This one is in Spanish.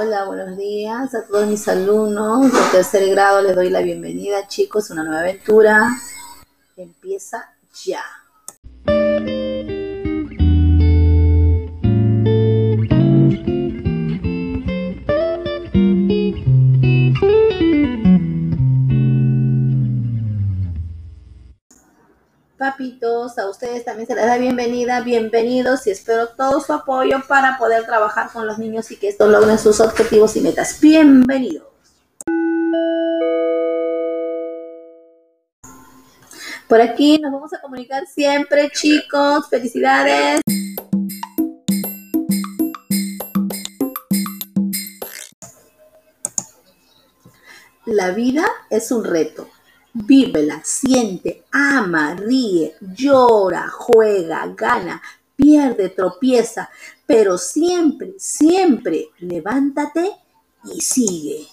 Hola, buenos días a todos mis alumnos de tercer grado. Les doy la bienvenida, chicos. Una nueva aventura empieza ya. Papitos, a ustedes también se les da bienvenida, bienvenidos y espero todo su apoyo para poder trabajar con los niños y que estos logren sus objetivos y metas. Bienvenidos. Por aquí nos vamos a comunicar siempre, chicos. Felicidades. La vida es un reto Vívela, siente, ama, ríe, llora, juega, gana, pierde, tropieza, pero siempre, siempre levántate y sigue.